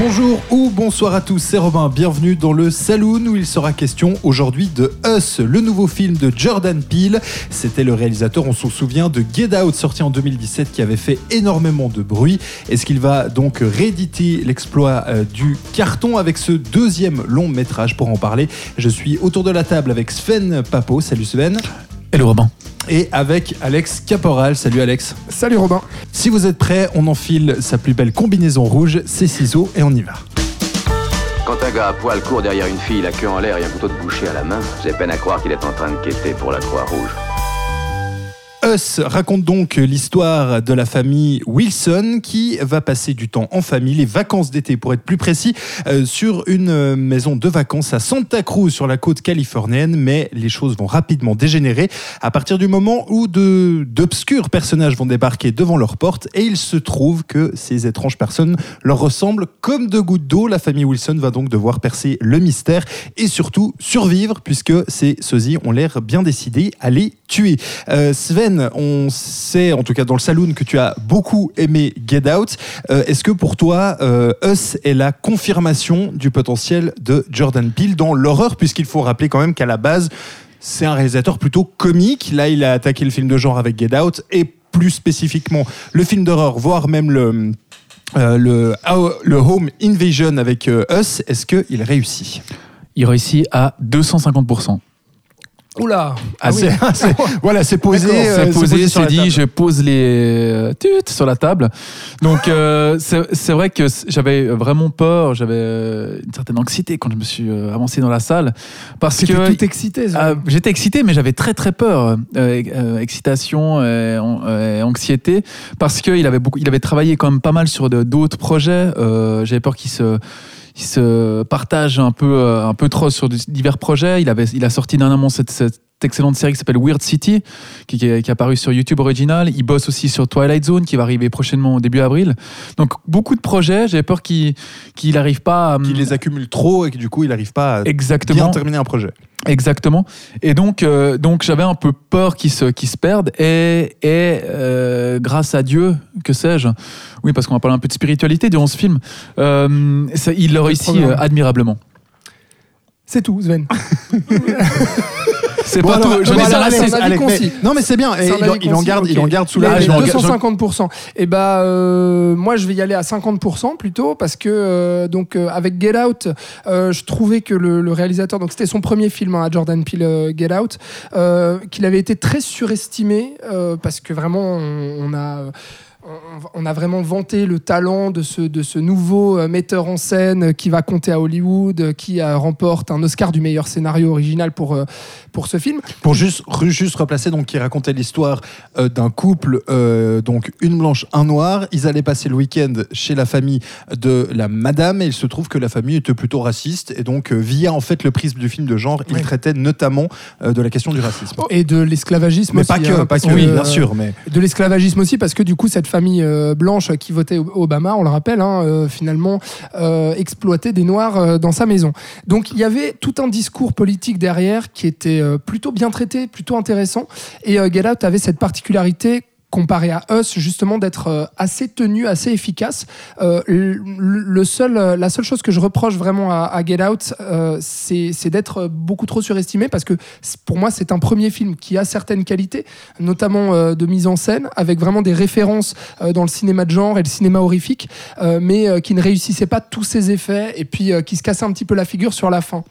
Bonjour ou bonsoir à tous, c'est Robin, bienvenue dans le Saloon où il sera question aujourd'hui de Us, le nouveau film de Jordan Peele. C'était le réalisateur, on s'en souvient, de Get Out sorti en 2017 qui avait fait énormément de bruit. Est-ce qu'il va donc rééditer l'exploit euh, du carton avec ce deuxième long métrage? Pour en parler, je suis autour de la table avec Sven Papo. Salut Sven. Hello Robin. Et avec Alex Caporal. Salut Alex. Salut Robin. Si vous êtes prêts, on enfile sa plus belle combinaison rouge, ses ciseaux et on y va. Quand un gars à poil court derrière une fille, la queue en l'air et un couteau de boucher à la main, j'ai peine à croire qu'il est en train de quêter pour la Croix-Rouge. Raconte donc l'histoire de la famille Wilson qui va passer du temps en famille, les vacances d'été pour être plus précis, euh, sur une euh, maison de vacances à Santa Cruz sur la côte californienne, mais les choses vont rapidement dégénérer à partir du moment où d'obscurs personnages vont débarquer devant leur porte et il se trouve que ces étranges personnes leur ressemblent comme de gouttes d'eau. La famille Wilson va donc devoir percer le mystère et surtout survivre puisque ces sosies ont l'air bien décidés à les tuer. Euh, Sven on sait, en tout cas dans le saloon, que tu as beaucoup aimé Get Out. Euh, est-ce que pour toi, euh, Us est la confirmation du potentiel de Jordan Peele dans l'horreur, puisqu'il faut rappeler quand même qu'à la base, c'est un réalisateur plutôt comique. Là, il a attaqué le film de genre avec Get Out, et plus spécifiquement le film d'horreur, voire même le... Euh, le, le Home Invasion avec Us, est-ce qu'il réussit? Il réussit à 250%. Oula ah, ah Voilà, c'est posé. c'est posé, c'est dit, je pose les tut sur la table. Donc, euh, c'est vrai que j'avais vraiment peur, j'avais une certaine anxiété quand je me suis euh, avancé dans la salle. Parce que. tout excité, ah, J'étais excité, mais j'avais très très peur. Euh, excitation, et anxiété. Parce qu'il avait, beaucoup, il avait travaillé quand même pas mal sur d'autres projets. j'avais peur qu'il se il se partage un peu, euh, un peu trop sur divers projets. Il, avait, il a sorti dernièrement cette, cette excellente série qui s'appelle Weird City, qui, qui, est, apparue sur YouTube original. Il bosse aussi sur Twilight Zone, qui va arriver prochainement au début avril. Donc beaucoup de projets. J'avais peur qu'il n'arrive pas à... Qu'il les accumule trop et que du coup il n'arrive pas à Exactement. bien terminer un projet. Exactement. Et donc, euh, donc j'avais un peu peur qu'ils se, qu se perdent. Et, et euh, grâce à Dieu, que sais-je, oui, parce qu'on va parler un peu de spiritualité durant ce film, euh, ça, il le réussit admirablement. C'est tout, Sven. C'est pas tout. Je voilà, non, mais c'est bien. il, en garde, il en garde sous la 250%. Et bah, euh, moi, je vais y aller à 50% plutôt parce que euh, donc euh, avec Get Out, je trouvais que le, réalisateur, donc c'était son premier film à hein, Jordan Peele, Get Out, qu'il avait été très surestimé parce que vraiment on a on a vraiment vanté le talent de ce, de ce nouveau euh, metteur en scène qui va compter à Hollywood, euh, qui euh, remporte un Oscar du meilleur scénario original pour, pour ce film. Pour juste, juste replacer, donc, qui racontait l'histoire d'un couple, donc une blanche, un noir. Ils allaient passer le week-end chez la famille de la madame et il se trouve que la famille était plutôt raciste et donc via en fait le prisme du film de genre, il traitait notamment de la question du racisme. Et de l'esclavagisme aussi. Mais pas que, hein, pas que oui, bien sûr. Mais... De l'esclavagisme aussi parce que du coup, cette famille euh, blanche qui votait Obama, on le rappelle, hein, euh, finalement euh, des Noirs dans sa maison. Donc il y avait tout un discours politique derrière qui était plutôt bien traité, plutôt intéressant. Et Get avait cette particularité comparé à Us, justement d'être euh, assez tenu, assez efficace. Euh, le seul, euh, la seule chose que je reproche vraiment à, Get Out, c'est d'être beaucoup trop surestimé parce que pour moi c'est un premier film qui a certaines qualités, notamment de mise en scène, avec vraiment des références dans le cinéma de genre et le cinéma horrifique, mais qui ne réussissait pas tous ses effets et puis qui se cassait un petit peu la figure sur la fin.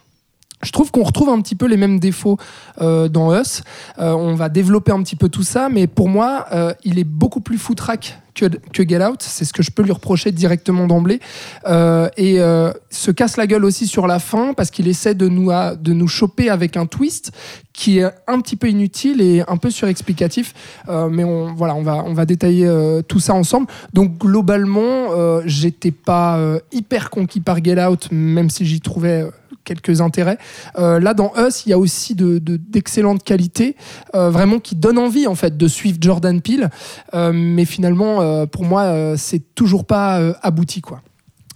Je trouve qu'on retrouve un petit peu les mêmes défauts euh, dans Us. Euh, on va développer un petit peu tout ça, mais pour moi, euh, il est beaucoup plus foutraque que, que Get Out. C'est ce que je peux lui reprocher directement d'emblée. et se casse la gueule aussi sur la fin parce qu'il essaie de nous, de nous choper avec un twist qui est un petit peu inutile et un peu surexplicatif. mais on, voilà, on, va, on va détailler tout ça ensemble. Donc globalement, j'étais pas hyper conquis par Get Out, même si j'y trouvais quelques intérêts. Euh, là, dans Us, il y a aussi d'excellentes de, qualités, euh, vraiment qui donnent envie en fait de suivre Jordan Peele. Euh, mais finalement, pour moi, c'est toujours pas abouti quoi.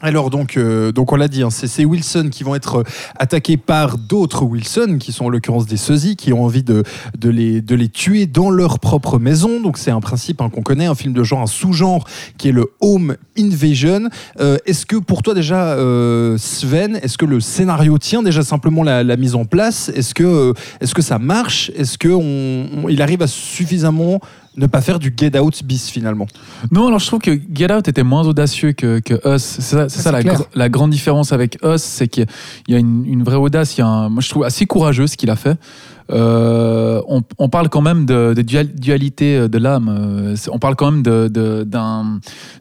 Alors donc, euh, donc on l'a dit, hein, c'est ces Wilson qui vont être euh, attaqués par d'autres Wilson, qui sont en l'occurrence des sosies, qui ont envie de, de, les, de les tuer dans leur propre maison. Donc c'est un principe hein, qu'on connaît, un film de genre, un sous-genre qui est le Home Invasion. Euh, est-ce que pour toi déjà, euh, Sven, est-ce que le scénario tient déjà simplement la, la mise en place? Est-ce que, euh, est-ce que ça marche? Est-ce que on, il arrive à suffisamment ne pas faire du Get Out bis finalement Non, alors je trouve que Get Out était moins audacieux que, que Us. C'est ça, c'est la, clair. gr- la grande différence avec Us, c'est qu'il y a une, une vraie audace. Il y a un, moi, je trouve assez courageux ce qu'il a fait. Euh, on, parle quand même de, de dual- dualité de l'âme. Euh, On parle quand même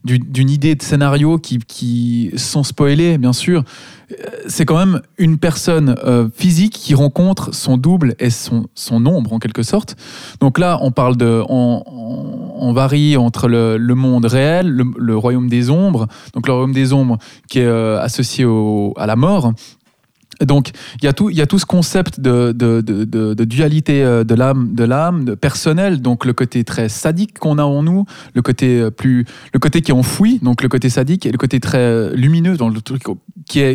d'une idée de scénario qui, sont spoilés, bien sûr. Euh, C'est quand même une personne euh, physique qui rencontre son double et son, ombre en quelque sorte. Donc là, on parle de, on, varie entre le, monde réel, le, royaume des ombres, donc le royaume des ombres qui est euh, associé à la mort. Donc il y a tout, y a tout ce concept de, de, de, de- dualité euh, de l'âme, de l'âme, de personnel. Donc le côté très sadique qu'on a en nous, le côté euh, plus, le côté qui est enfoui, donc le côté sadique et le côté très euh, lumineux dans le truc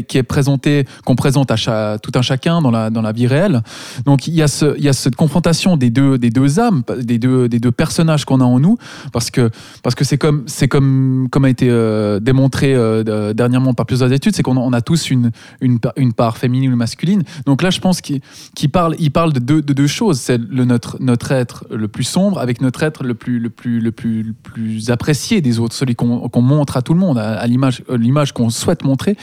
qui est présenté, qu'on présente à tout un chacun dans la dans la vie réelle. Donc il y a ce, il y a cette confrontation des deux des deux âmes, des deux des deux personnages qu'on a en nous, parce que parce que c'est comme c'est comme comme a été euh, démontré euh, de- dernièrement par plusieurs études, c'est qu'on a- tous une une, une part féminine ou masculine. Donc là, je pense qu'il qu'il parle, il parle de deux, de deux choses. C'est le, notre, notre être le plus sombre avec notre être le plus, le plus, le plus, le plus apprécié des autres, celui qu'on qu'on montre à tout le monde, à, à l'image euh, l'image qu'on souhaite montrer,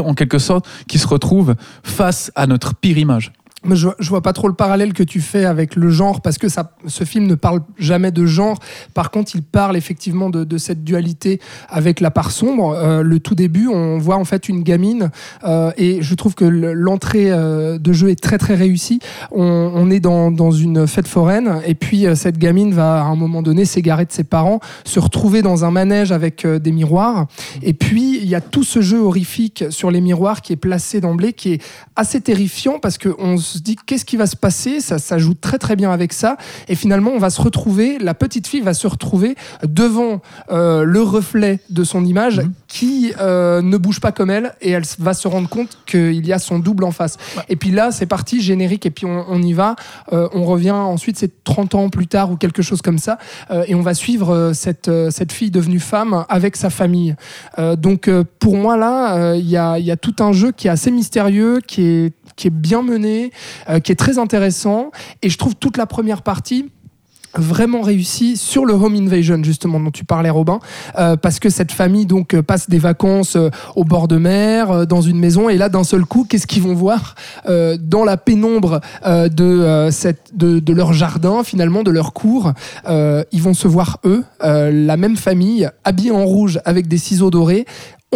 en quelque sorte, qui se retrouve face à notre pire image. Je, je vois pas trop le parallèle que tu fais avec le genre parce que ça, ce film ne parle jamais de genre. Par contre, il parle effectivement de, cette dualité avec la part sombre. Euh, le tout début, on voit en fait une gamine euh, et je trouve que le- l'entrée euh, de jeu est très très réussie. On, on est dans, une fête foraine et puis cette gamine va à un moment donné s'égarer de ses parents, se retrouver dans un manège avec des miroirs. Et puis il y a tout ce jeu horrifique sur les miroirs qui est placé d'emblée, qui est assez terrifiant parce qu'on se dit qu'est-ce qui va se passer? Ça, joue très très bien avec ça et finalement on va se retrouver la petite fille va se retrouver devant euh, le reflet de son image Mhm. Qui euh, ne bouge pas comme elle et elle va se rendre compte qu'il y a son double en face. Et puis là c'est parti générique et puis on, on y va. Euh, on revient ensuite c'est 30 ans plus tard ou quelque chose comme ça euh, et on va suivre euh, cette, euh, cette fille devenue femme avec sa famille. Euh, donc euh, pour moi là, euh, il y, a, il y a tout un jeu qui est assez mystérieux, qui est, qui est bien mené, euh, qui est très intéressant. Et je trouve toute la première partie vraiment réussie sur le home invasion justement dont tu parlais Robin. Euh, parce que cette famille donc euh, passe des vacances euh, au bord de mer dans une maison et là d'un seul coup qu'est-ce qu'ils vont voir dans la pénombre de, cette, de, de leur jardin finalement de leur cour ils vont se voir eux la même famille habillés en rouge avec des ciseaux dorés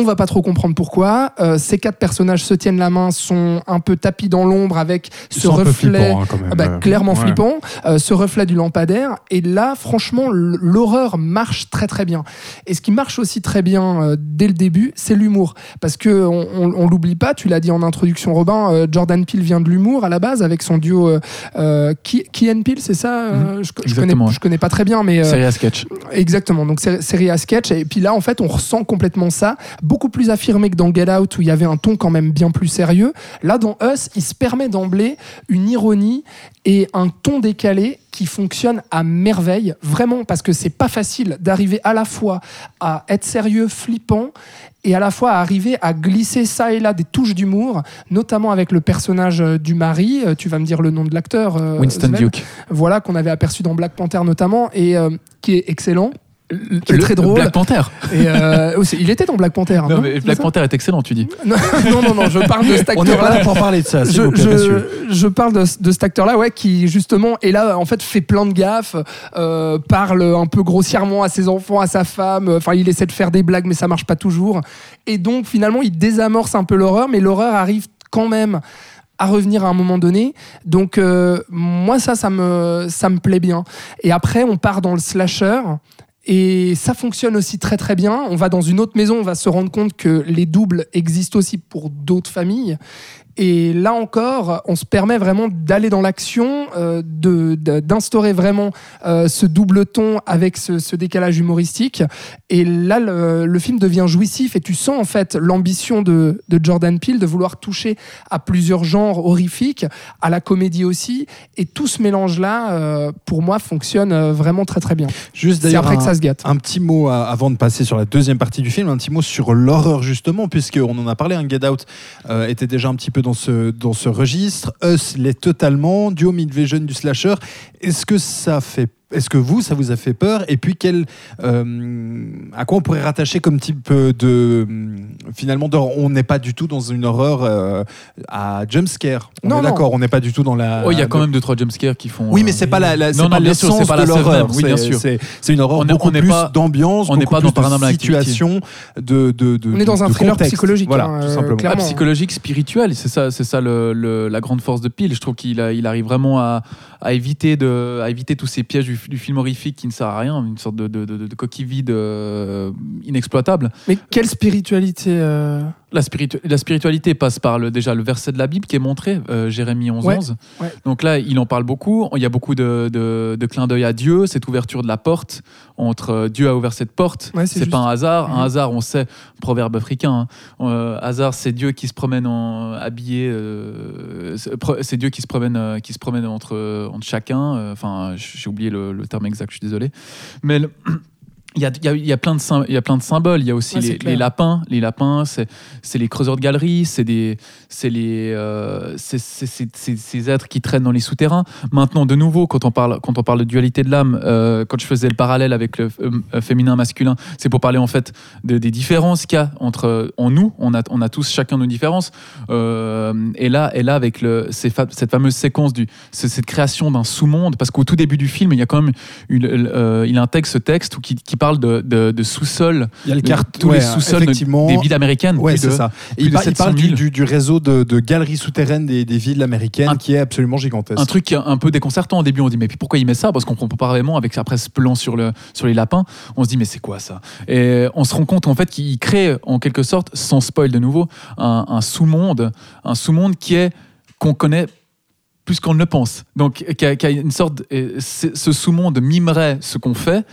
on va pas trop comprendre pourquoi. Euh, ces quatre personnages se tiennent la main, sont un peu tapis dans l'ombre avec ce reflet. hein. Ah bah, clairement ouais. flippant, euh, ce reflet du lampadaire. Et là, franchement, l'horreur marche très très bien. Et ce qui marche aussi très bien euh, dès le début, c'est l'humour. Parce que on, on- on l'oublie pas, tu l'as dit en introduction, Robin, Jordan Peele vient de l'humour à la base avec son duo euh, Key Peele, c'est ça euh, je, je connais, Mhm. Je connais pas très bien, mais Série à sketch. Exactement, donc sé- série à sketch. Et puis là, en fait, on ressent complètement ça, beaucoup plus affirmé que dans Get Out, où il y avait un ton quand même bien plus sérieux. Là, dans Us, il se permet d'emblée une ironie et un ton décalé qui fonctionne à merveille, vraiment, parce que c'est pas facile d'arriver à la fois à être sérieux, flippant, et à la fois à arriver à glisser ça et là des touches d'humour, notamment avec le personnage euh, du mari. Euh, Tu vas me dire le nom de l'acteur. euh, Winston Sven. Duke. Voilà, qu'on avait aperçu dans Black Panther notamment, et euh, qui est excellent. Qui est Le- très drôle. Black Panther. Et euh, aussi, il était dans Black Panther. hein, Non, non mais Black Panther est excellent, tu dis. non, non, non, je parle de cet On n'est pas acteur-là. là pour parler de ça, Je, vous plaît, je- messieurs. je parle de, de cet acteur-là, ouais, qui justement est là, en fait, fait plein de gaffes, euh, parle un peu grossièrement à ses enfants, à sa femme. Enfin, il essaie de faire des blagues, mais ça marche pas toujours. Et donc, finalement, il désamorce un peu l'horreur, mais l'horreur arrive quand même à revenir à un moment donné. Donc, euh, moi, ça, ça me, ça me plaît bien. Et après, on part dans le slasher. Et ça fonctionne aussi très très bien. On va dans une autre maison, on va se rendre compte que les doubles existent aussi pour d'autres familles. Et là encore, on se permet vraiment d'aller dans l'action, euh, d'instaurer vraiment euh, ce double ton avec ce, ce décalage humoristique. Et là, le, le film devient jouissif et tu sens en fait l'ambition de, de Jordan Peele de vouloir toucher à plusieurs genres horrifiques, à la comédie aussi. Et tout ce mélange-là, euh, pour moi, fonctionne euh, vraiment très très bien. Juste d'ailleurs après un, que ça se gâte. un petit mot avant de passer sur la deuxième partie du film, un petit mot sur l'horreur justement, puisqu'on en a parlé, un Get Out était déjà un petit peu dans ce, dans ce registre, Us l'est totalement, du home invasion, du slasher. Est-ce que ça fait est-ce que vous, ça vous a fait peur Et puis, quel, euh, à quoi on pourrait rattacher comme type de. Finalement, d'horreur? On n'est pas du tout dans une horreur euh, à jumpscare. On Non, est d'accord, on n'est pas du tout dans la. Oh, il y a quand même deux trois jumpscares qui font. Oui, mais euh, c'est pas la, la- Non, pas non, bien sûr, c'est pas la l'horreur. oui, bien C'est- sûr. C'est une horreur On est- beaucoup on n'est plus pas- d'ambiance, on n'est pas dans de situation, de, de, de- On est dans de- un thriller contexte. psychologique, Voilà, hein, tout euh, simplement. Ah, clairement. psychologique, spirituel, c'est ça, c'est ça le, le- la grande force de Peel. Je trouve qu'il il arrive vraiment à, à éviter de, à éviter tous ces pièges du, du film horrifique qui ne sert à rien, une sorte de, de- coquille vide euh, inexploitable. Mais quelle spiritualité euh, La, spiritu- la spiritualité passe par le, déjà le verset de la Bible qui est montré, euh, Jérémie 11, Ouais, 11. ouais. Donc là, il en parle beaucoup. Il y a beaucoup de, de, de clins d'œil à Dieu, cette ouverture de la porte entre euh, Dieu a ouvert cette porte. Ouais, c'est pas un hasard. Mhm. Un hasard, on sait, proverbe africain. hein. Euh, hasard, c'est Dieu qui se promène en habillé. c'est Dieu qui se promène, qui se promène entre, entre chacun. Enfin, j'ai oublié le, le terme exact. Je suis désolé. Mais le- il y a, y a- y a plein de y a plein de symboles. Il y a aussi Ouais, les, lapins. Les lapins, c'est c'est les creuseurs de galeries, c'est des c'est les euh, c'est- c'est- ces êtres qui traînent dans les souterrains. Maintenant, de nouveau, quand on parle quand on parle de dualité de l'âme, euh, quand je faisais le parallèle avec le euh, euh, féminin masculin, c'est pour parler en fait de- des différences qu'il y a entre en nous. On a on a tous chacun nos différences. Et là et là avec le ces fa- cette fameuse séquence du cette création d'un sous-monde, parce qu'au tout début du film, il y a quand même une, il intègre ce texte qui, qui parle de, de, de sous-sol, Il y a le de carte, tous ouais, les sous-sols de- des villes américaines. Ouais, c'est ça. Il, de par- il parle 700 000. du, du- du réseau de, de galeries souterraines des, des villes américaines Un- qui est absolument gigantesque. Un truc qui est un peu déconcertant au début, on dit mais puis pourquoi il met ça? Parce qu'on comprend pas vraiment avec après ce plan sur, le, sur les lapins, on se dit mais c'est quoi ça? Et on se rend compte en fait qu'il crée en quelque sorte, sans spoil de nouveau, un, sous-monde, un sous-monde qui est qu'on connaît plus qu'on ne le pense. Donc qui a, qui a une sorte, ce sous-monde mimerait ce qu'on fait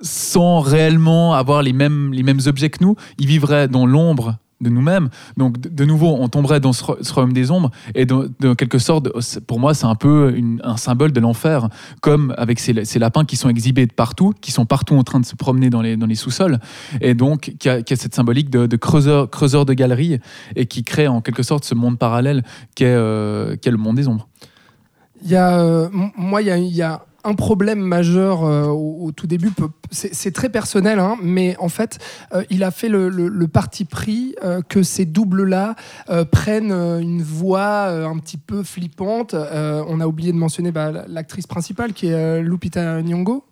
sans réellement avoir les mêmes, les mêmes objets que nous. Il vivrait dans l'ombre de nous-mêmes. Donc, de, nouveau, on tomberait dans ce, ro- ce royaume des ombres. Et de, quelque sorte, c'est- pour moi, c'est un peu un symbole de l'enfer. Comme avec ces, lapins qui sont exhibés de partout, qui sont partout en train de se promener dans les, sous-sols. Et donc, qui a, qui a cette symbolique de, de creuseur, de galeries et qui crée en quelque sorte ce monde parallèle qu'est euh, le monde des ombres. Il y a, euh, moi, il y a, il y a un problème majeur euh, au, tout début. C'est très personnel, hein, mais en fait, euh, il a fait le, parti pris euh, que ces doubles-là prennent une voix un petit peu flippante. On a oublié de mentionner bah, l'actrice principale qui est Lupita Nyong'o.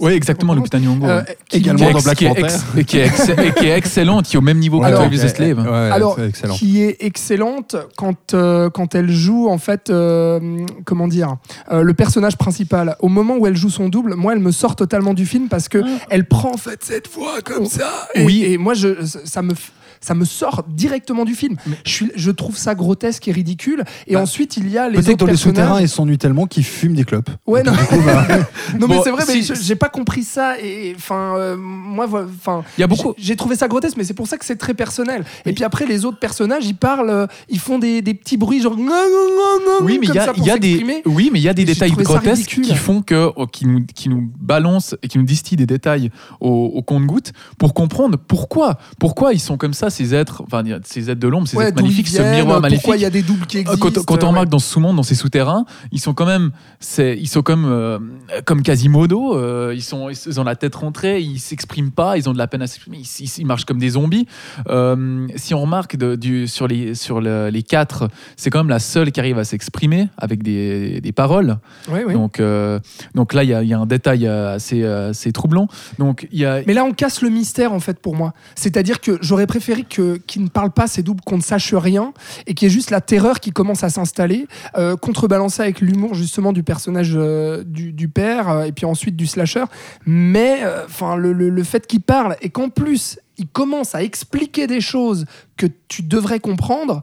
Oui, exactement, Lupita Nyong'o. Euh, qui- Également Qui est dans ex- Black qui est Panther. ex- et qui est ex- et qui est excellente, qui est au même niveau que Alors, 12 Years a Slave. Ouais, Alors, excellent. qui est excellente quand, euh, quand elle joue, en fait, euh, comment dire, euh, le personnage principal. Au moment où elle joue son double, moi, elle me sort totalement du film parce que elle prend, en fait, cette voix comme ça. Et, Oui. et moi, je, ça me. Ça me sort directement du film. Je, suis, je trouve ça grotesque et ridicule. Et Bah, ensuite, il y a les Peut-être dans les souterrains, ils s'ennuient tellement qu'ils fument des clopes. Ouais, non, bah, non mais Bon, c'est vrai, mais si- je- j'ai pas compris ça. Et enfin, euh, moi, enfin, Il y a beaucoup. j'ai trouvé ça grotesque, mais c'est pour ça que c'est très personnel. Et puis après, les autres personnages, ils parlent, euh, ils font des, des petits bruits genre. Oui, mais il y a, y a des, oui, mais il y a des détails grotesques qui font que, oh, qui nous, qui nous balancent et qui nous distillent des détails au, au compte-goutte pour comprendre pourquoi, pourquoi ils sont comme ça ces êtres, enfin ces êtres de l'ombre, ces Ouais, êtres magnifiques, ce miroir maléfique. Pourquoi il y a des doubles qui Euh, existent Quand, quand on ouais. remarque dans ce sous-monde, dans ces souterrains, ils sont quand même, ils sont comme, euh, comme Quasimodo. euh, ils sont, ils ont la tête rentrée, ils s'expriment pas, ils ont de la peine à s'exprimer. Ils, ils- ils marchent comme des zombies. Euh, si on remarque de- du, sur les, sur le- les quatre, c'est quand même la seule qui arrive à s'exprimer avec des, des paroles. Ouais. Donc, donc là, il y, y a un détail assez, assez troublant. Donc, il y a, Mais là, on casse le mystère en fait pour moi. C'est-à-dire que j'aurais préféré que qu'ils ne parlent pas ces doubles, qu'on ne sache rien et qu'il y ait juste la terreur qui commence à s'installer, euh, contrebalancée avec l'humour justement du personnage euh, du, père euh, et puis ensuite du slasher. Mais euh, le- le fait qu'il parle et qu'en plus il commence à expliquer des choses que tu devrais comprendre,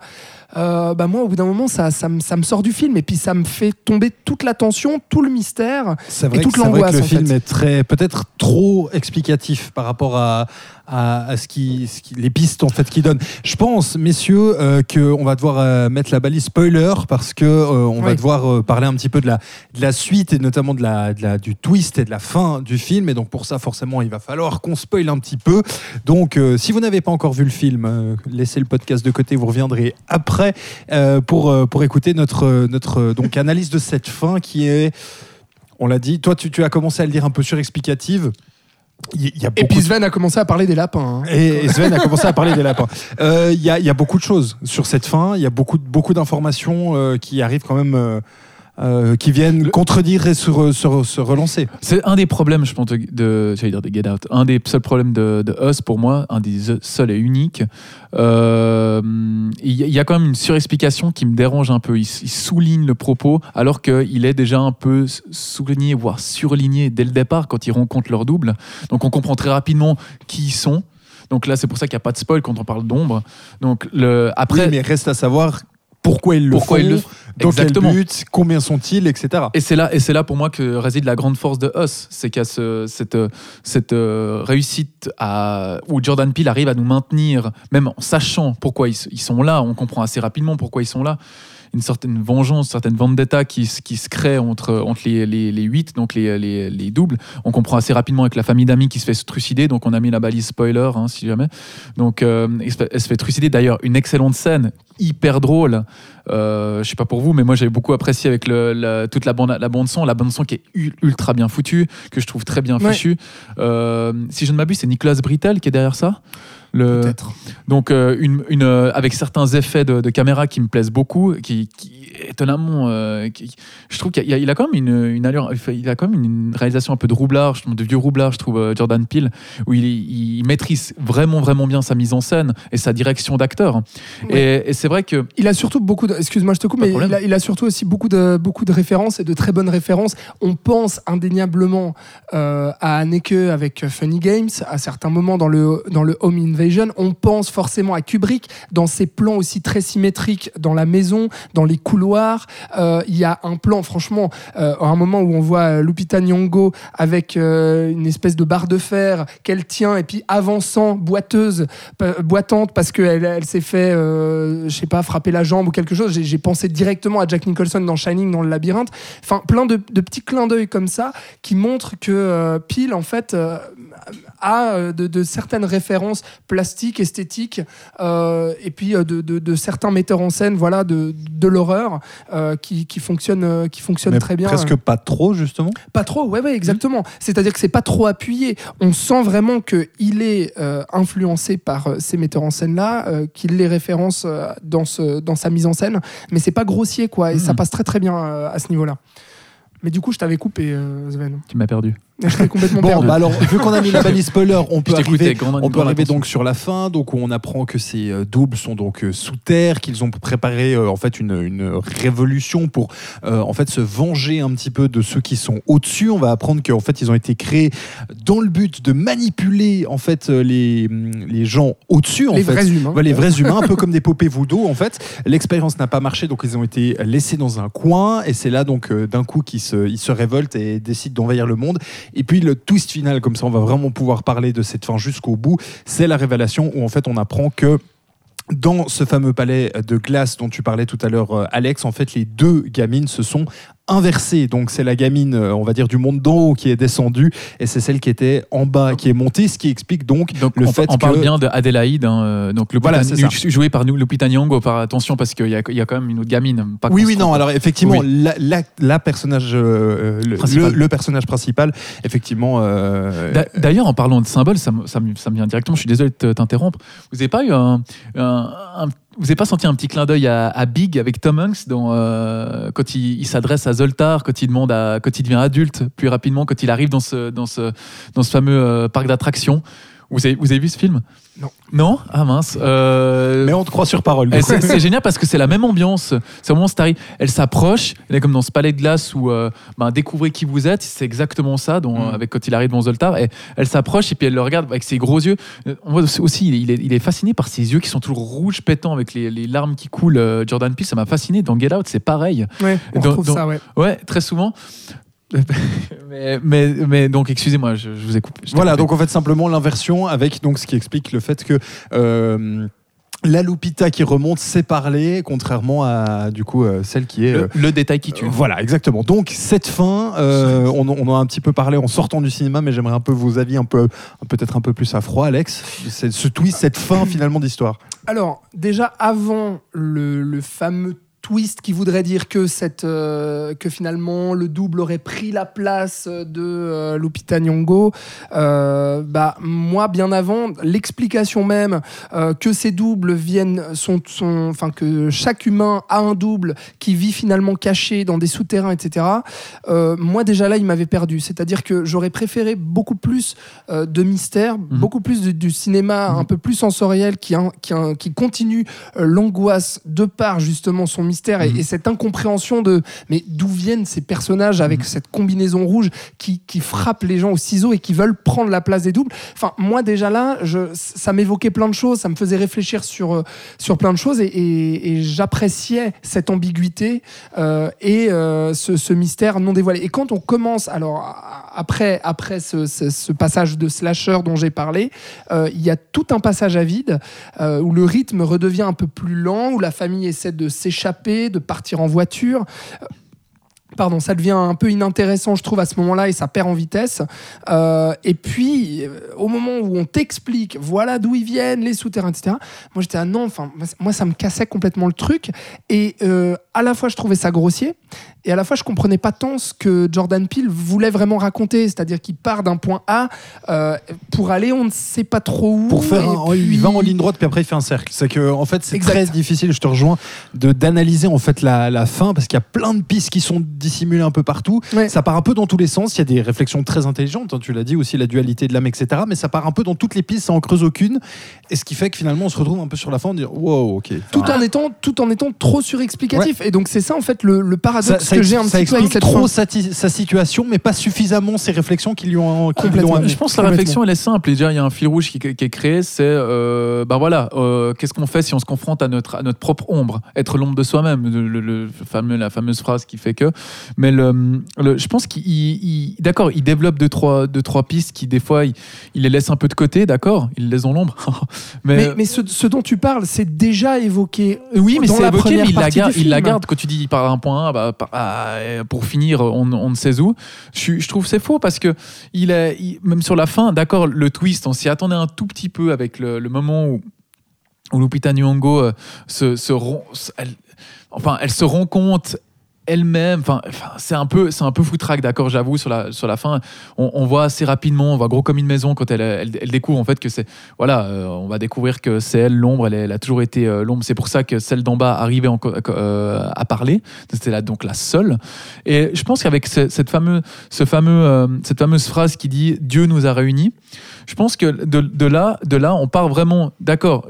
euh, bah moi, au bout d'un moment, ça, ça, me- ça me sort du film et puis ça me fait tomber toute la tension, tout le mystère. C'est Et vrai, toute vrai l'angoisse, le en film fait. est très, peut-être trop explicatif par rapport à, à, à ce qui, ce qui- les pistes en fait qu'il donne. Je pense, messieurs, euh, qu'on va devoir euh, mettre la balise spoiler parce que euh, on va devoir parler un petit peu de la, de la suite et notamment de la, de la, du twist et de la fin du film. Et donc pour ça, forcément, il va falloir qu'on spoil un petit peu. Donc, euh, si vous n'avez pas encore vu le film, euh, laissez le podcast de côté, vous reviendrez après euh, pour, pour écouter notre, notre donc, analyse de cette fin qui est, on l'a dit, toi tu, tu as commencé à le dire un peu surexplicative. Y- a Et puis de- Sven a commencé à parler des lapins. hein. et et Sven a commencé à parler des lapins. Euh, Il y, a, y a beaucoup de choses sur cette fin. Il y a beaucoup, beaucoup d'informations euh, qui arrivent quand même, euh, euh, qui viennent Le- contredire et se, re- se re- se relancer. C'est un des problèmes, je pense, de, de- j'allais dire de Get Out. Un des seuls problèmes de, de Us, pour moi, un des seuls et uniques. Euh, Il y, a- il y a quand même une surexplication qui me dérange un peu. Il, il souligne le propos, alors qu'il est déjà un peu souligné, voire surligné dès le départ quand ils rencontrent leur double. Donc on comprend très rapidement qui ils sont. Donc là, c'est pour ça qu'il n'y a pas de spoil quand on parle d'ombre. Donc le, après, Oui, mais reste à savoir pourquoi ils le Pourquoi font, ils le- dans Exactement. quel but, combien sont-ils, etc. Et c'est là, et c'est là pour moi que réside la grande force de Us, c'est qu'il y a ce- cette, cette euh, réussite à, où Jordan Peele arrive à nous maintenir, même en sachant pourquoi ils, ils sont là, on comprend assez rapidement pourquoi ils sont là. Une certaine vengeance, une certaine vendetta qui, se- qui se crée entre, entre les, les, les huit, donc les, les, les doubles. On comprend assez rapidement avec la famille d'amis qui se fait trucider, donc on a mis la balise spoiler, hein, si jamais. Donc euh, elle, se fait, trucider. D'ailleurs, une excellente scène, hyper drôle. Euh, je sais pas pour vous, mais moi j'ai beaucoup apprécié avec le, la- toute la bande, la bande son, la bande son qui est ultra bien foutue, que je trouve très bien Ouais. fichue. Euh, si je ne m'abuse, c'est Nicolas Brittel qui est derrière ça? Le, Peut-être. donc euh, une, une, euh, avec certains effets de, de caméra qui me plaisent beaucoup, qui, qui étonnamment, euh, qui- je trouve qu'il a, il a quand même une, une allure, il a quand même une réalisation un peu de roublard, je trouve, de vieux roublard, je trouve euh, Jordan Peele, où il, il maîtrise vraiment vraiment bien sa mise en scène et sa direction d'acteur. Et, et c'est vrai que Il a surtout beaucoup de. Excuse-moi, je te coupe, mais il a, il a surtout aussi beaucoup de, beaucoup de références et de très bonnes références. On pense indéniablement euh, à Anneke avec Funny Games à certains moments dans le, dans le Home Invasion. On pense forcément à Kubrick dans ses plans aussi très symétriques dans la maison, dans les couloirs. Euh, Il y a un plan, franchement, euh, à un moment où on voit euh, Lupita Nyong'o avec euh, une espèce de barre de fer qu'elle tient et puis avançant, boiteuse, boitante parce qu'elle elle s'est fait, euh, je sais pas, frapper la jambe ou quelque chose. J'ai- pensé directement à Jack Nicholson dans Shining, dans le labyrinthe. Enfin, plein de, petits clins d'œil comme ça qui montrent que euh, Peel, en fait, euh, a euh, de, de certaines références plastiques, esthétiques, euh, et puis euh, de, de- de certains metteurs en scène, voilà, de, de l'horreur euh, qui, qui fonctionnent, euh, qui fonctionnent Mais très bien. presque pas trop, justement? Pas trop, ouais, ouais, exactement. C'est-à-dire que c'est pas trop appuyé. On sent vraiment qu'il est euh, influencé par ces metteurs en scène-là, euh, qu'il les référence dans, ce, dans sa mise en scène, mais c'est pas grossier, quoi, et ça passe très très bien à ce niveau-là. Mais du coup, je t'avais coupé, euh, Sven. tu m'as perdu. Je t'ai complètement Bon, perdu. bah alors, vu qu'on a mis la balise spoiler, on peut arriver, on peut arriver donc sur la fin, donc où on apprend que ces euh, doubles sont donc euh, sous terre, qu'ils ont préparé euh, en fait une, une révolution pour euh, en fait se venger un petit peu de ceux qui sont au-dessus. On va apprendre qu'en fait ils ont été créés dans le but de manipuler en fait euh, les, les gens au-dessus. en les fait. vrais humains. Ouais, les vrais humains, un peu comme des poupées voodoo en fait. L'expérience n'a pas marché, donc ils ont été laissés dans un coin, et c'est là donc d'un coup qu'ils se, ils se révoltent et décident d'envahir le monde. Et puis le twist final, comme ça on va vraiment pouvoir parler de cette fin jusqu'au bout, c'est la révélation où en fait on apprend que dans ce fameux palais de glace dont tu parlais tout à l'heure, euh, Alex, en fait, les deux gamines se sont inversées. Donc, c'est la gamine, euh, on va dire, du monde d'en haut qui est descendue, et c'est celle qui était en bas qui est montée, ce qui explique donc, Donc le on, fait on parle que- bien de Adélaïde, hein, euh, donc Lupita, Voilà, joué par nous- Lupita Nyong'o. Par attention parce qu'il y, a- il y a quand même une autre gamine. Pas Oui, oui, non. Alors effectivement, Oui. la, la- la personnage, euh, le, le- le personnage principal, effectivement. euh, D'a- D'ailleurs, en parlant de symboles, ça, me- ça, me- ça me vient directement. Je suis désolé de te- t'interrompre. Vous n'avez pas eu un, un- un- vous avez pas senti un petit clin d'œil à, Big avec Tom Hanks dans, euh, quand il, il s'adresse à Zoltar, quand il demande à, quand il devient adulte plus rapidement, quand il arrive dans ce, dans ce, dans ce fameux euh, parc d'attractions? Vous avez, vous avez vu ce film? Non. Non? Ah mince. Euh, Mais on te croit sur parole. et c'est génial parce que c'est la même ambiance. C'est au moment où Starry, elle s'approche, elle est comme dans ce palais de glace où euh, ben, découvrez qui vous êtes. C'est exactement ça, dont, Mm. avec quand il arrive devant Zoltar. Et elle s'approche et puis elle le regarde avec ses gros yeux. On voit aussi, il est- il fasciné par ses yeux qui sont toujours rouges, pétants avec les, les larmes qui coulent. Euh, Jordan Peele, ça m'a fasciné. Dans Get Out, c'est pareil. Ouais, on Dans- retrouve dans- ça, ouais. Ouais, très souvent. Mais, mais, mais donc, excusez-moi, je, je vous ai coupé. Voilà, coupé. donc en fait simplement l'inversion avec donc ce qui explique le fait que euh, la Lupita qui remonte sait parler, contrairement à du coup euh, celle qui est euh, le, le détail qui tue. Voilà, exactement. Donc cette fin, euh, on, on en a un petit peu parlé en sortant du cinéma, mais j'aimerais un peu vos avis, un peu, peut-être un peu plus à froid, Alex. C'est- Ce twist, cette fin finalement d'histoire. Alors, déjà avant le, le fameux twist qui voudrait dire que, cette, euh, que finalement le double aurait pris la place de euh, Lupita Nyong'o, euh, bah, moi, bien avant, l'explication même euh, que ces doubles viennent, sont, sont, enfin, que chaque humain a un double qui vit finalement caché dans des souterrains, etc. moi, déjà là, il m'avait perdu. C'est-à-dire que j'aurais préféré beaucoup plus de mystère, beaucoup plus de- du cinéma un peu plus sensoriel qui, in- qui, in- qui continue l'angoisse de par justement son mystère et, et cette incompréhension de mais d'où viennent ces personnages avec cette combinaison rouge qui, qui frappent les gens au ciseau et qui veulent prendre la place des doubles? Enfin, moi déjà là, je, ça m'évoquait plein de choses, ça me faisait réfléchir sur, euh, sur plein de choses et, et- et j'appréciais cette ambiguïté euh, et euh, ce, ce mystère non dévoilé. Et quand on commence, alors après, après ce, ce- ce passage de slasher dont j'ai parlé, euh, il y a tout un passage à vide où le rythme redevient un peu plus lent, où la famille essaie de s'échapper, de partir en voiture. Pardon, ça devient un peu inintéressant, je trouve, à ce moment-là, et ça perd en vitesse. Euh, et puis, euh, au moment où on t'explique, voilà d'où ils viennent, les souterrains, etc., moi j'étais, ah non, enfin, moi ça me cassait complètement le truc. Et euh, à la fois, je trouvais ça grossier, et à la fois, je comprenais pas tant ce que Jordan Peele voulait vraiment raconter, c'est-à-dire qu'il part d'un point A euh, pour aller, on ne sait pas trop où. Pour faire un, puis- il va en ligne droite puis après il fait un cercle. C'est que en fait c'est très difficile. Je te rejoins de d'analyser en fait la, la fin parce qu'il y a plein de pistes qui sont dissimulées un peu partout. Ouais. Ça part un peu dans tous les sens. Il y a des réflexions très intelligentes. hein, tu l'as dit aussi la dualité de l'âme etc. Mais ça part un peu dans toutes les pistes, ça en creuse aucune. Et ce qui fait que finalement on se retrouve un peu sur la fin, on dit wow ok. tout en étant tout en étant trop surexplicatif et donc c'est ça en fait le, le paradoxe ça, que j'ai un ça petit peu avec explique cette trop sa, ti- sa situation, mais pas suffisamment ses réflexions qui lui ont, qui lui Complètement. ont amené. Je pense que la réflexion elle est simple. Et déjà, il y a un fil rouge qui, qui est créé, c'est euh, bah voilà, euh, qu'est-ce qu'on fait si on se confronte à notre à notre propre ombre, être l'ombre de soi-même, le, le- le fameux la fameuse phrase qui fait que. Mais le, le- je pense qu'il, il- d'accord, il développe deux trois deux trois pistes qui des fois il, il les laisse un peu de côté, d'accord, il les laisse dans l'ombre. mais, Mais, mais ce, ce dont tu parles, c'est déjà évoqué. oui, mais c'est évoqué, mais il la, garde, il la garde quand tu dis à un point A, bah, par- ah, pour finir, on, on ne sait où. Je, je trouve que c'est faux parce que il est, il- même sur la fin, d'accord, le twist, on s'y attendait un tout petit peu avec le, le moment où, où Lupita Nyong'o euh, se, se rend- se- elle, enfin, elle se rend compte elle-même, enfin, c'est un peu, c'est un peu foutraque, d'accord, j'avoue, sur la, sur la fin, on, voit assez rapidement, on voit gros comme une maison quand elle, elle, découvre en fait que c'est, voilà, euh, on va découvrir que c'est elle l'ombre, elle, a toujours été euh, l'ombre, c'est pour ça que celle d'en bas arrivait euh, à parler, c'était là donc la seule, et je pense qu'avec ce- cette fameuse, ce fameux, cette fameuse phrase qui dit Dieu nous a réunis, je pense que de, là, de là, on part vraiment, d'accord,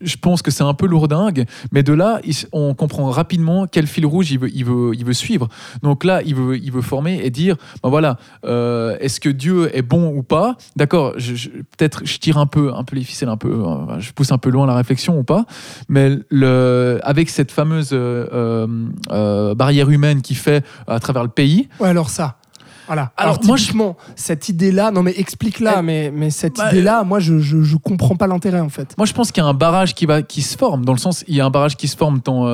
je pense que c'est un peu lourdingue, mais de là, on comprend rapidement quel fil rouge il veut, suivre. Donc là, il veut, former et dire, ben voilà, euh, est-ce que Dieu est bon ou pas? D'accord, peut-être je tire un peu, les ficelles, un peu, euh, je pousse un peu loin la réflexion ou pas, mais avec cette fameuse euh, barrière humaine qui fait à travers le pays, Ouais, alors ça. Voilà. Alors, Alors, moi, je- typiquement, cette idée-là, non mais explique-la, Elle- mais, mais cette Bah, idée-là, moi je, je, je comprends pas l'intérêt en fait. Moi, je pense qu'il y a un barrage qui, va, qui se forme, dans le sens, il y a un barrage qui se forme tant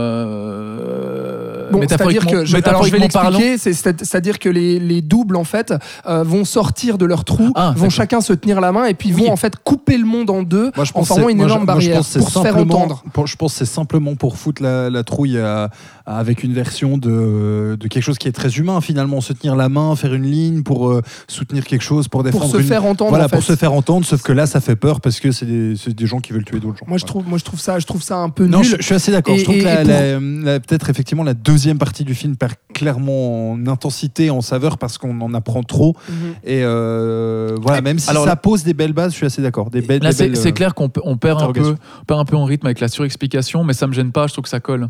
euh, Bon, c'est-à-dire métaphoriquement, que, je, alors je vais l'expliquer, c'est- c'est- c'est-à-dire que les, les doubles en fait euh, vont sortir de leur trou, Ah, vont chacun se tenir la main et puis Oui. vont en fait couper le monde en deux Moi, je en formant une moi, je- énorme moi, je barrière pense pour se faire entendre. pour- je pense que c'est simplement pour foutre la, la trouille à, avec une version de, de quelque chose qui est très humain finalement, se tenir la main, faire une ligne pour euh, soutenir quelque chose, pour défendre Pour se une- faire entendre. Voilà, en fait. pour se faire entendre, sauf que là, ça fait peur parce que c'est des, gens qui veulent tuer d'autres gens. Moi je trouve, moi je trouve ça, je trouve ça un peu Non, nul. je, je suis assez d'accord. Je trouve et- que la- et pour- la- la- peut-être effectivement la deuxième partie du film perd clairement en intensité, en saveur parce qu'on en apprend trop. Mhm. Et euh, voilà, même si Alors ça pose des belles bases, je suis assez d'accord. Des belles, c'est belles, c'est euh, clair qu'on on perd un, peu, on perd un peu en rythme avec la surexplication, mais ça me gêne pas, je trouve que ça colle.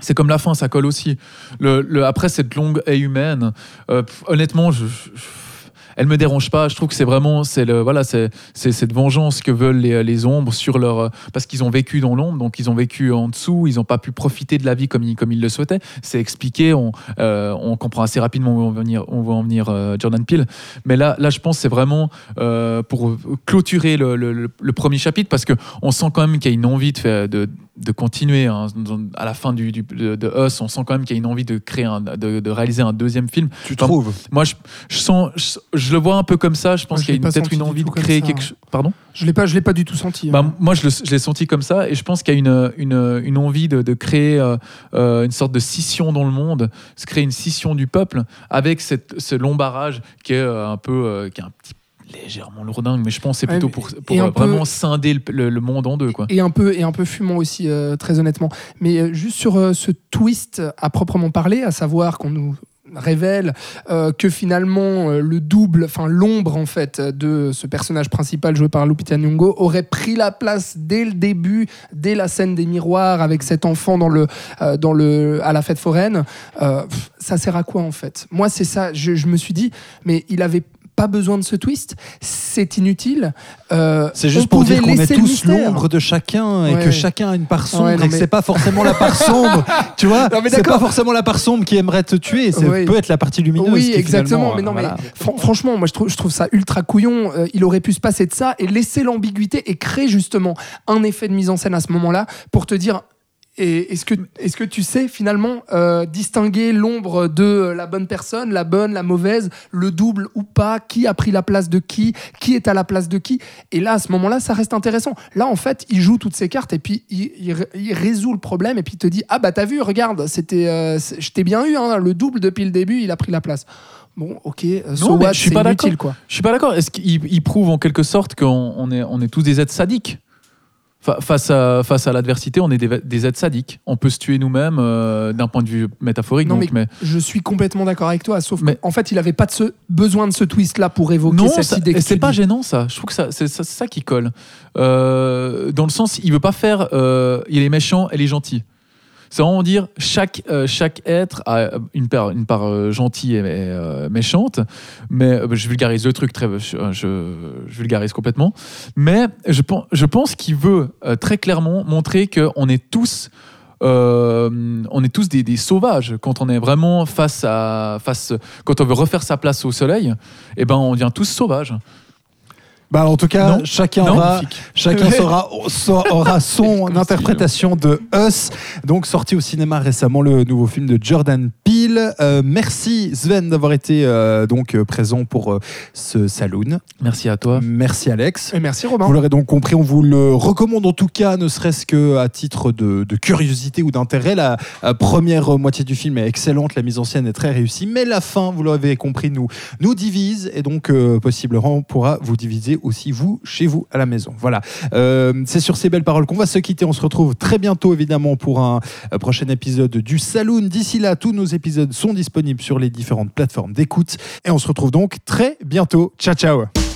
C'est comme la fin, ça colle aussi. Le, le- après cette longue haie humaine, euh, honnêtement, je- je- elle me dérange pas. Je trouve que c'est vraiment, c'est le, voilà, c'est cette vengeance que veulent les, les ombres sur leur, parce qu'ils ont vécu dans l'ombre, donc ils ont vécu en dessous, ils n'ont pas pu profiter de la vie comme ils, comme ils le souhaitaient. C'est expliqué, on, euh, on comprend assez rapidement où on va en venir, on va en venir euh, Jordan Peele. Mais là, là, je pense que c'est vraiment euh, pour clôturer le, le- premier chapitre parce que on sent quand même qu'il y a une envie de, faire, de, de continuer hein, à la fin du, du- de, Us. On sent quand même qu'il y a une envie de créer, un- de, de réaliser un deuxième film. Tu trouves? Moi, je, je sens, je, je le vois un peu comme ça. Je pense qu'il y a peut-être une envie de créer quelque chose. Pardon. Je l'ai pas, je l'ai pas du tout senti. Bah, hein. moi, je, l'ai senti comme ça, et je pense qu'il y a une, une, une envie de, de créer euh, euh, une sorte de scission dans le monde, se créer une scission du peuple avec cette, ce long barrage qui est euh, un peu, euh, qui est un petit légèrement lourdingue, mais je pense que c'est plutôt pour, pour peu- vraiment scinder le, le- le monde en deux, quoi. et un peu et un peu fumant aussi euh, très honnêtement mais euh, juste sur euh, ce twist à proprement parler à savoir qu'on nous révèle euh, que finalement euh, le double enfin l'ombre en fait de ce personnage principal joué par Lupita Nyong'o aurait pris la place dès le début dès la scène des miroirs avec cet enfant dans le euh, dans le à la fête foraine. Ça sert à quoi en fait? Moi c'est ça je me suis dit mais il avait pas besoin de ce twist, c'est inutile. Euh, C'est juste pour dire qu'on est tous l'ombre de chacun et Ouais. que chacun a une part sombre Ouais, non, et que mais- c'est pas forcément la part sombre. tu vois Non, mais C'est pas forcément la part sombre qui aimerait te tuer. C'est Oui. peut être la partie lumineuse. Oui, qui, exactement. Mais non, voilà. mais fran- franchement, moi je trouve, je trouve ça ultra couillon. Euh, il aurait pu se passer de ça et laisser l'ambiguïté et créer justement un effet de mise en scène à ce moment-là pour te dire. Et est-ce que, est que tu sais finalement euh, distinguer l'ombre de la bonne personne, la bonne, la mauvaise, le double ou pas, qui a pris la place de qui, qui est à la place de qui? Et là, à ce moment-là, ça reste intéressant. Là, en fait, il joue toutes ses cartes et puis il, il ré- il résout le problème et puis il te dit Ah bah t'as vu, regarde, c'était, euh, je t'ai bien eu, hein, le double depuis le début, il a pris la place. Bon, ok, euh, so Non, je suis c'est pas inutile, d'accord. quoi. Je suis pas d'accord. Est-ce qu'il il prouve en quelque sorte qu'on on est, on est tous des êtres sadiques? Face à, face à l'adversité, on est des, des êtres sadiques. On peut se tuer nous-mêmes euh, d'un point de vue métaphorique. Non, donc, mais, Je suis complètement d'accord avec toi, sauf Mais- qu'en fait, il avait pas de ce, besoin de ce twist-là pour évoquer non, cette ça- idée. que c'est pas dis. gênant ça. Je trouve que ça, c'est ça, c'est ça qui colle. Euh, dans le sens, il veut pas faire. euh, il est méchant, elle est gentille. C'est vraiment dire chaque euh, chaque être a une part une part euh, gentille et, euh, méchante. Mais euh, je vulgarise le truc très je, vulgarise complètement. Mais je je pense qu'il veut euh, très clairement montrer que on est tous euh, on est tous des, des sauvages quand on est vraiment face à face quand on veut refaire sa place au soleil et ben on devient tous sauvages Bah, en tout cas, Non. chacun Non. aura, chacun saura- aura son interprétation de Us. Donc, sorti au cinéma récemment, le nouveau film de Jordan Euh, merci Sven d'avoir été euh, donc euh, présent pour euh, ce saloon. merci à toi Merci Alex. Et merci Robin. Vous l'aurez donc compris, on vous le recommande en tout cas, ne serait-ce que à titre de, de curiosité ou d'intérêt. La, première moitié du film est excellente, la mise en scène est très réussie, mais la fin, vous l'avez compris, nous, nous divise et donc euh, possiblement on pourra vous diviser aussi vous chez vous à la maison. Voilà. Euh, C'est sur ces belles paroles qu'on va se quitter. On se retrouve très bientôt évidemment pour un prochain épisode du Saloon. D'ici là, tous nos sont disponibles sur les différentes plateformes d'écoute et on se retrouve donc très bientôt. Ciao ciao.